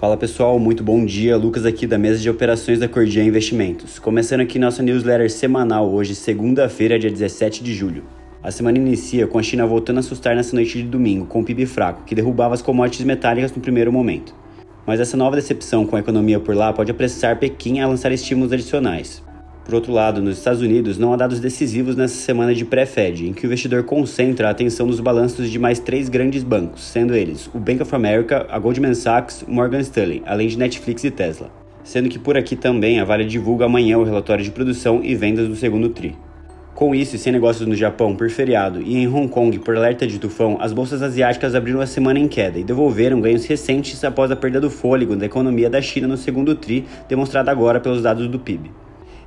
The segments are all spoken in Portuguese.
Fala pessoal, muito bom dia. Lucas aqui da mesa de operações da Cordia Investimentos. Começando aqui nossa newsletter semanal hoje, segunda-feira, dia 17 de julho. A semana inicia com a China voltando a assustar nessa noite de domingo com o PIB fraco, que derrubava as commodities metálicas no primeiro momento. Mas essa nova decepção com a economia por lá pode apressar Pequim a lançar estímulos adicionais. Por outro lado, nos Estados Unidos não há dados decisivos nessa semana de pré-Fed, em que o investidor concentra a atenção nos balanços de mais três grandes bancos, sendo eles o Bank of America, a Goldman Sachs, o Morgan Stanley, além de Netflix e Tesla. Sendo que por aqui também a Vale divulga amanhã o relatório de produção e vendas do segundo TRI. Com isso, e sem negócios no Japão por feriado e em Hong Kong por alerta de tufão, as bolsas asiáticas abriram a semana em queda e devolveram ganhos recentes após a perda do fôlego da economia da China no segundo TRI, demonstrada agora pelos dados do PIB.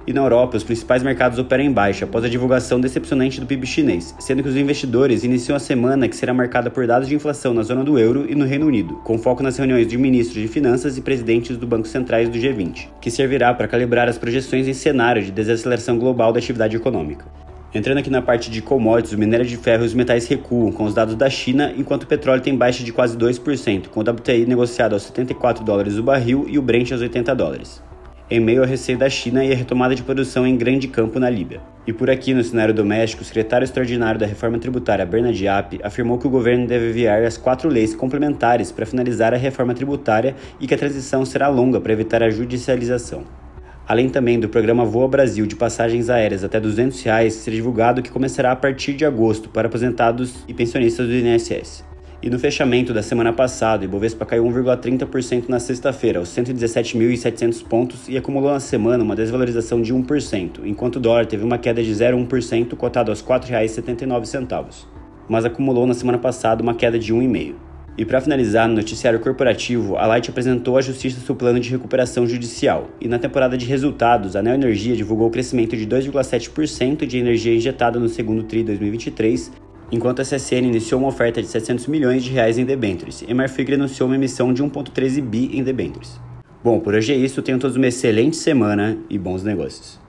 E na Europa, os principais mercados operam em baixa após a divulgação decepcionante do PIB chinês, sendo que os investidores iniciam a semana que será marcada por dados de inflação na zona do euro e no Reino Unido, com foco nas reuniões de ministros de finanças e presidentes do Banco Centrais do G20, que servirá para calibrar as projeções em cenário de desaceleração global da atividade econômica. Entrando aqui na parte de commodities, o minério de ferro e os metais recuam com os dados da China, enquanto o petróleo tem baixa de quase 2%, com o WTI negociado aos 74 dólares o barril e o Brent aos 80 dólares em meio ao receio da China e a retomada de produção em grande campo na Líbia. E por aqui, no cenário doméstico, o secretário extraordinário da reforma tributária, Bernard Diap, afirmou que o governo deve enviar as quatro leis complementares para finalizar a reforma tributária e que a transição será longa para evitar a judicialização. Além também do programa Voa Brasil de passagens aéreas até 200 reais, será divulgado que começará a partir de agosto para aposentados e pensionistas do INSS. E no fechamento da semana passada, o Ibovespa caiu 1,30% na sexta-feira, aos 117.700 pontos e acumulou na semana uma desvalorização de 1%, enquanto o dólar teve uma queda de 0,1%, cotado aos R$ 4,79. Mas acumulou na semana passada uma queda de 1,5%. E para finalizar, no noticiário corporativo, a Light apresentou à Justiça seu plano de recuperação judicial. E na temporada de resultados, a Neo Energia divulgou o crescimento de 2,7% de energia injetada no segundo TRI 2023 enquanto a CSN iniciou uma oferta de 700 milhões de reais em debêntures e Marfrig anunciou uma emissão de 1,13 bi em debêntures. Bom, por hoje é isso, tenham todos uma excelente semana e bons negócios.